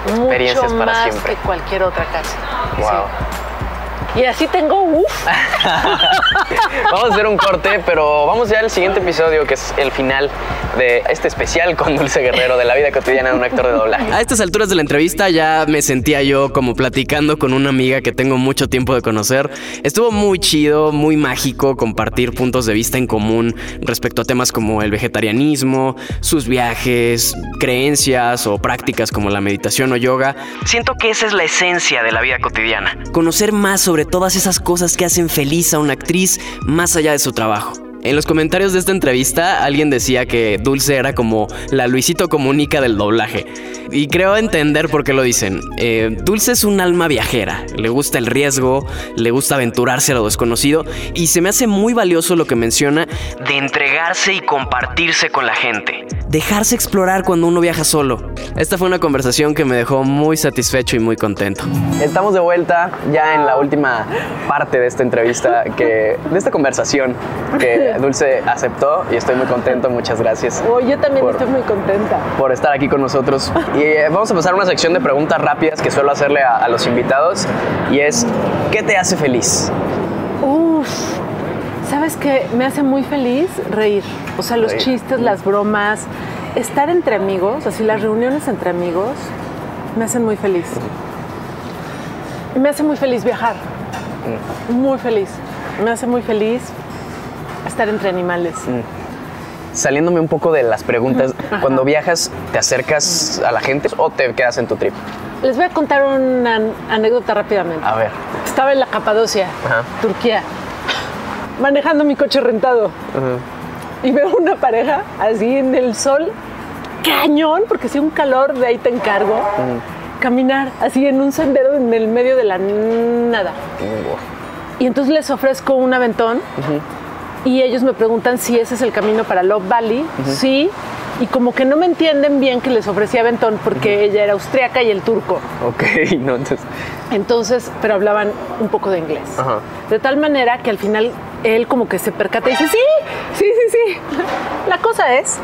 experiencias mucho para más siempre. que cualquier otra casa. Wow. Y así tengo, uff. vamos a hacer un corte, pero vamos ya al siguiente episodio, que es el final de este especial con Dulce Guerrero de la vida cotidiana de un actor de doblaje. A estas alturas de la entrevista ya me sentía yo como platicando con una amiga que tengo mucho tiempo de conocer. Estuvo muy chido, muy mágico compartir puntos de vista en común respecto a temas como el vegetarianismo, sus viajes, creencias o prácticas como la meditación o yoga. Siento que esa es la esencia de la vida cotidiana. Conocer más sobre todas esas cosas que hacen feliz a una actriz más allá de su trabajo. En los comentarios de esta entrevista alguien decía que Dulce era como la Luisito Comunica del doblaje. Y creo entender por qué lo dicen. Eh, Dulce es un alma viajera, le gusta el riesgo, le gusta aventurarse a lo desconocido y se me hace muy valioso lo que menciona de entregarse y compartirse con la gente. Dejarse explorar cuando uno viaja solo. Esta fue una conversación que me dejó muy satisfecho y muy contento. Estamos de vuelta ya en la última parte de esta entrevista, que, de esta conversación que Dulce aceptó y estoy muy contento, muchas gracias. Oh, yo también estoy muy contenta. Por estar aquí con nosotros. Y eh, vamos a pasar a una sección de preguntas rápidas que suelo hacerle a, a los invitados y es, ¿qué te hace feliz? ¿Sabes qué? Me hace muy feliz reír. O sea, los Reír. chistes, las bromas, estar entre amigos, así las reuniones entre amigos, me hacen muy feliz. Me hace muy feliz viajar. Muy feliz. Me hace muy feliz estar entre animales. Saliéndome un poco de las preguntas, cuando viajas, ¿te acercas a la gente o te quedas en tu trip? Les voy a contar una an- anécdota rápidamente. A ver. Estaba en la Capadocia, Ajá. Turquía, manejando mi coche rentado. Y veo una pareja así en el sol, cañón, porque hacía un calor, de ahí te encargo. Caminar así en un sendero en el medio de la nada. Y entonces les ofrezco un aventón y ellos me preguntan si ese es el camino para Love Valley. Sí. Y como que no me entienden bien que les ofrecía aventón porque ella era austriaca y el turco. Ok, no, entonces... Entonces, pero hablaban un poco de inglés. Ajá. De tal manera que al final él como que se percata y dice, sí, sí, sí, sí. La cosa es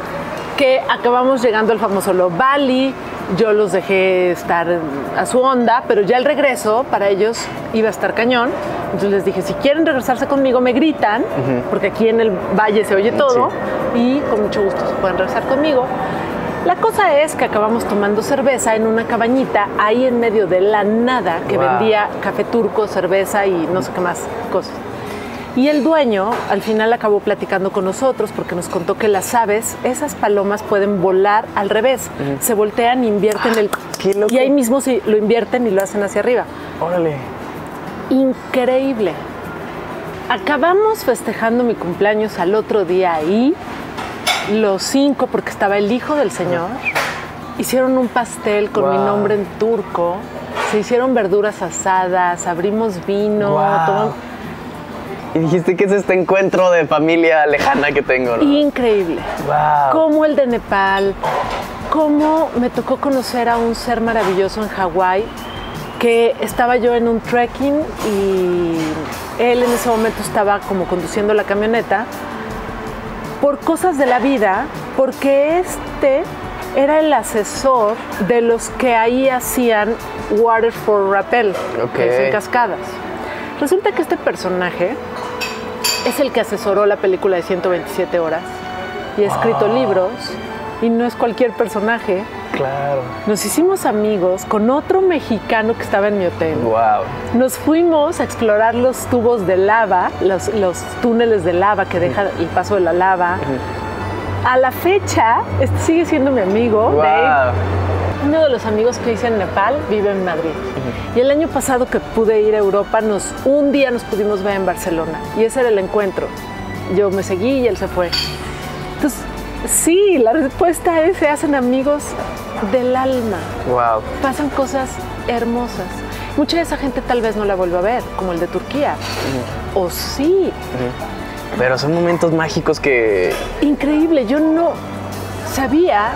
que acabamos llegando al famoso Love Valley, yo los dejé estar a su onda, pero ya el regreso para ellos iba a estar cañón. Entonces les dije, si quieren regresarse conmigo, me gritan, porque aquí en el valle se oye todo, y con mucho gusto se pueden regresar conmigo. La cosa es que acabamos tomando cerveza en una cabañita ahí en medio de la nada que Wow. vendía café turco, cerveza y no sé qué más cosas. Y el dueño al final acabó platicando con nosotros porque nos contó que las aves, esas palomas pueden volar al revés. Se voltean, invierten el... qué loco. Y ahí mismo sí, lo invierten y lo hacen hacia arriba. Órale. Increíble. Acabamos festejando mi cumpleaños al otro día ahí, los cinco, porque estaba el hijo del señor. Hicieron un pastel con mi nombre en turco. Se hicieron verduras asadas, abrimos vino, Wow. tomamos- Y dijiste que es este encuentro de familia lejana que tengo, ¿no? Increíble. Wow. Como el de Nepal, como me tocó conocer a un ser maravilloso en Hawái, que estaba yo en un trekking y él en ese momento estaba como conduciendo la camioneta por cosas de la vida, porque este era el asesor de los que ahí hacían Water for Rappel, que son cascadas. Resulta que este personaje es el que asesoró la película de 127 horas y ha escrito libros y no es cualquier personaje. Claro. Nos hicimos amigos con otro mexicano que estaba en mi hotel. Wow. Nos fuimos a explorar los tubos de lava, los, los túneles de lava que deja el paso de la lava. A la fecha, este sigue siendo mi amigo, Wow. Dave. Uno de los amigos que hice en Nepal vive en Madrid. Y el año pasado que pude ir a Europa, nos, un día nos pudimos ver en Barcelona. Y ese era el encuentro. Yo me seguí y él se fue. Sí, la respuesta es, se hacen amigos del alma. Wow. Pasan cosas hermosas. Mucha de esa gente tal vez no la vuelva a ver, como el de Turquía. O sí. Pero son momentos mágicos que. Increíble. Yo no sabía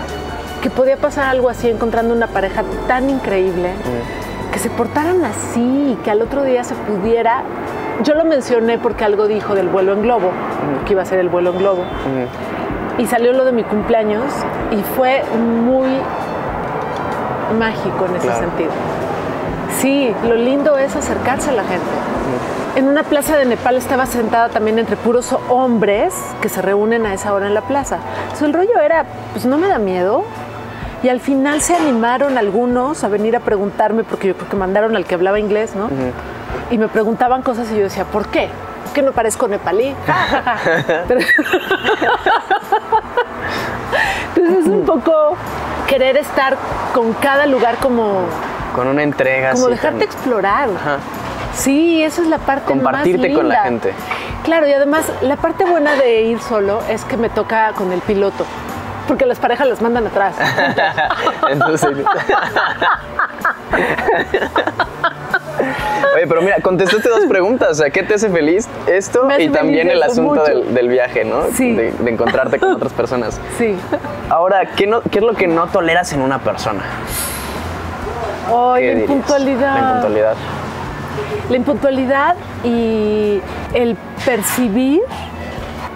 que podía pasar algo así encontrando una pareja tan increíble, que se portaran así y que al otro día se pudiera... Yo lo mencioné porque algo dijo del vuelo en globo, que iba a ser el vuelo en globo. Y salió lo de mi cumpleaños y fue muy mágico en ese Claro. sentido. Sí, lo lindo es acercarse a la gente. En una plaza de Nepal estaba sentada también entre puros hombres que se reúnen a esa hora en la plaza. Entonces, el rollo era, pues no me da miedo. Y al final se animaron algunos a venir a preguntarme, porque yo creo que mandaron al que hablaba inglés, ¿no? Y me preguntaban cosas y yo decía, ¿por qué? ¿Por qué no parezco nepalí? Pero- Entonces es un poco querer estar con cada lugar como, Con una entrega como dejarte explorar. Ajá. Sí, esa es la parte Compartirte más con la linda. gente. Claro, y además la parte buena de ir solo es que me toca con el piloto, porque las parejas las mandan atrás. Entonces. Oye, pero mira, contestaste dos preguntas. O sea, ¿qué te hace feliz? Esto y también el asunto del, del viaje, ¿no? Sí. De, de encontrarte con otras personas. Sí. Ahora, ¿qué, no- ¿qué es lo que no toleras en una persona? ¿Qué la impuntualidad. La impuntualidad. La impuntualidad y el percibir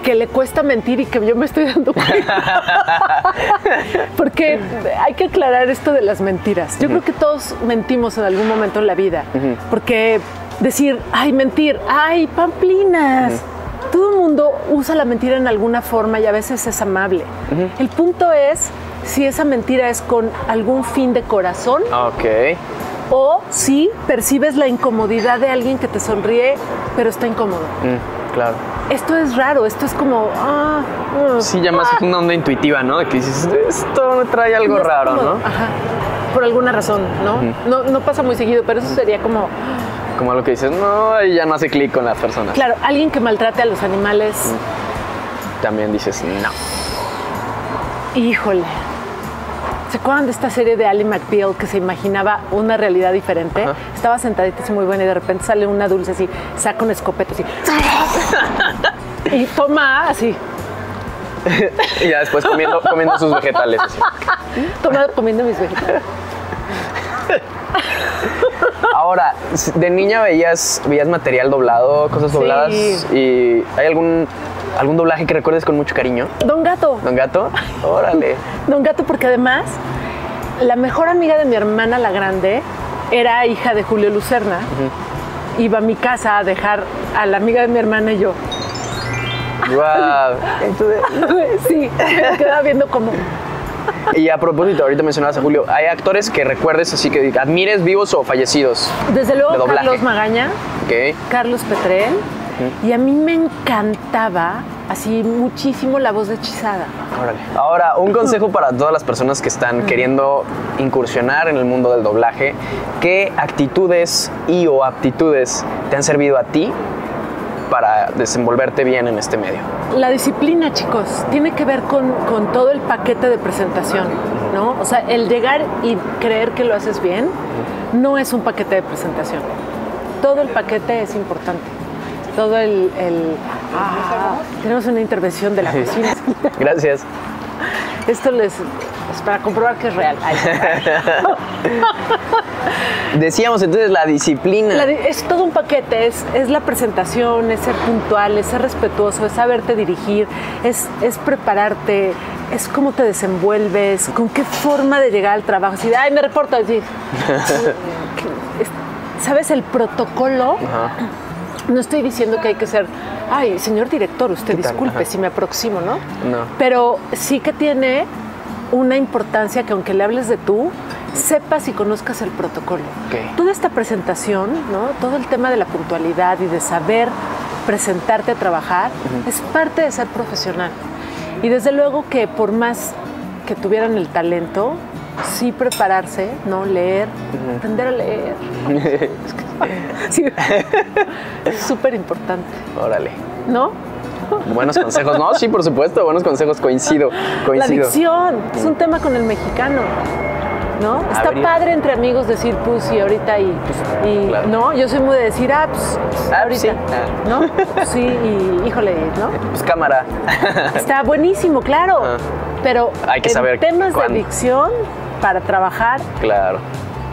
que le cuesta mentir y que yo me estoy dando cuenta. Porque hay que aclarar esto de las mentiras. Yo creo que todos mentimos en algún momento en la vida. Porque decir, ay, mentir, ay, pamplinas. Todo el mundo usa la mentira en alguna forma y a veces es amable. El punto es si esa mentira es con algún fin de corazón. Ok. O si percibes la incomodidad de alguien que te sonríe, pero está incómodo. Mm, claro. Esto es raro, esto es como. Ah, uh, sí, ya más una onda intuitiva, ¿no? De que dices, esto me trae algo raro, ¿no? Ajá. Por alguna razón, ¿no? ¿no? No pasa muy seguido, pero eso sería como. Como lo que dices, no, ya no hace clic con las personas. Claro, alguien que maltrate a los animales. También dices, no. Híjole. ¿Se acuerdan de esta serie de Ali McBeal que se imaginaba una realidad diferente? Estaba sentadita así muy buena y de repente sale una dulce así, saca un escopeta así. y toma así. y ya después comiendo, comiendo sus vegetales. Toma comiendo mis vegetales. Ahora, de niña veías, veías material doblado, cosas dobladas. ¿Y hay algún ¿Algún doblaje que recuerdes con mucho cariño? Don Gato. ¿Don Gato? Órale. Don Gato, porque además la mejor amiga de mi hermana, la grande, era hija de Julio Lucerna. Iba a mi casa a dejar a la amiga de mi hermana y yo. ¡Wow! sí, me quedaba viendo como. Y a propósito, ahorita mencionabas a Julio, ¿hay actores que recuerdes así que admires vivos o fallecidos? Desde luego, Carlos Magaña, Carlos Petrel, y a mí me encantaba así muchísimo la voz de Hechizada. Ahora, un consejo para todas las personas que están queriendo incursionar en el mundo del doblaje. ¿Qué actitudes y o aptitudes te han servido a ti para desenvolverte bien en este medio? La disciplina, chicos, tiene que ver con, con, todo el paquete de presentación, ¿no? O sea, el llegar y creer que lo haces bien no es un paquete de presentación. Todo el paquete es importante todo el... Ah, tenemos una intervención de la cocina. Gracias. Esto les, es para comprobar que es real. Decíamos entonces la disciplina. es todo un paquete, es, es, la presentación, es ser puntual, es ser respetuoso, es saberte dirigir, es, es prepararte, es cómo te desenvuelves, con qué forma de llegar al trabajo. Si, ay, me reporto, decir, ¿sabes? El protocolo. No estoy diciendo que hay que ser, ay, señor director, usted disculpe si me aproximo, ¿no? No. Pero sí que tiene una importancia que aunque le hables de tú, sepas y conozcas el protocolo. Toda esta presentación, ¿no? Todo el tema de la puntualidad y de saber presentarte a trabajar es parte de ser profesional. Y desde luego que por más que tuvieran el talento, sí prepararse, ¿no? Leer, aprender a leer. sí. Es súper importante. Órale. ¿No? Buenos consejos, no, sí, por supuesto, buenos consejos, coincido, coincido. La dicción, es un tema con el mexicano. ¿no? Está padre entre amigos decir pussy ahorita y, pues, no, yo soy muy de decir ah, pues, ah, ahorita, sí. Ah. ¿no? Sí, y híjole, ¿no? Pues cámara. Está buenísimo, claro. Pero Hay que en saber temas de adicción para trabajar. Claro.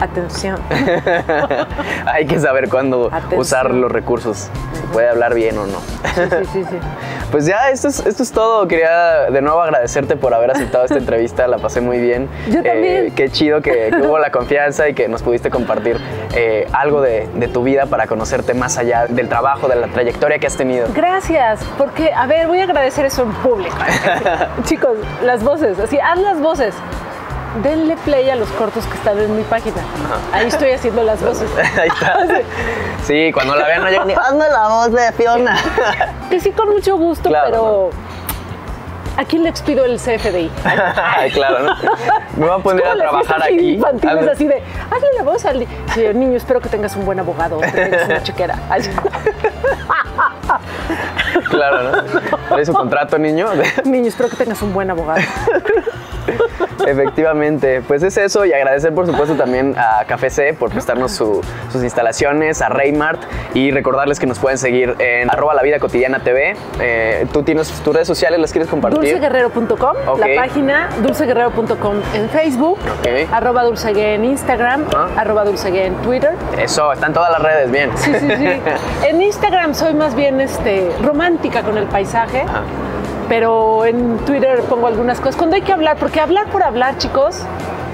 Atención. Hay que saber cuándo usar los recursos. Si puede hablar bien o no. Sí, sí, sí. sí. Pues ya, esto es, esto es todo. Quería de nuevo agradecerte por haber aceptado esta entrevista. La pasé muy bien. Yo eh, también. qué chido que, hubo la confianza y que nos pudiste compartir eh, algo de, de, tu vida para conocerte más allá del trabajo, de la trayectoria que has tenido. Gracias, porque, a ver, voy a agradecer eso en público. Chicos, las voces, así, haz las voces denle play a los cortos que están en mi página. Ahí estoy haciendo las voces. Ahí está. sí, cuando la vean, no llegan ni, hazme la voz de Fiona. que sí, con mucho gusto, pero... ¿A quién le expido el CFDI? Ay, claro, ¿no? Me voy a poner a trabajar aquí. Infantiles así de, hazle la voz al Señor niño, espero que tengas un buen abogado, que tengas una chequera. claro, ¿no? ¿Cuál es su contrato, niño? Niño, espero que tengas un buen abogado. Efectivamente, pues es eso y agradecer por supuesto también a Café C por prestarnos sus instalaciones, a Raymart y recordarles que nos pueden seguir en arroba la vida cotidiana TV. Eh, ¿Tú tienes tus redes sociales, las quieres compartir? Dulceguerrero.com, la página dulceguerrero.com en Facebook, arroba dulcegue en Instagram, arroba dulcegue en Twitter. Eso, están todas las redes, bien. Sí, sí, sí. en Instagram soy más bien este, romántica con el paisaje pero en Twitter pongo algunas cosas. Cuando hay que hablar, porque hablar por hablar, chicos.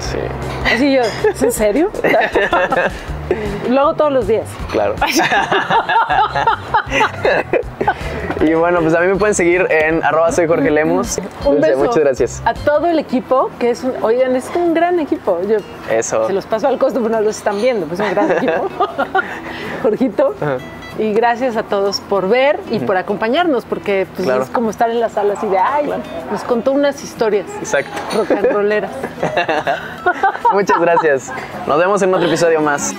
Sí. Así yo, ¿es en serio? Lo hago todos los días. Claro. y bueno, pues a mí me pueden seguir en arroba soy Jorge Lemus. Un beso Muchas gracias. A todo el equipo, que es un, oigan, es un gran equipo. Yo Eso. Se los paso al costo, pero no los están viendo, pues es un gran equipo. Jorgito. Y gracias a todos por ver y por acompañarnos, porque pues, es como estar en las salas y de, ay, nos contó unas historias. Exacto. Rock and rolleras. Muchas gracias. Nos vemos en otro episodio más.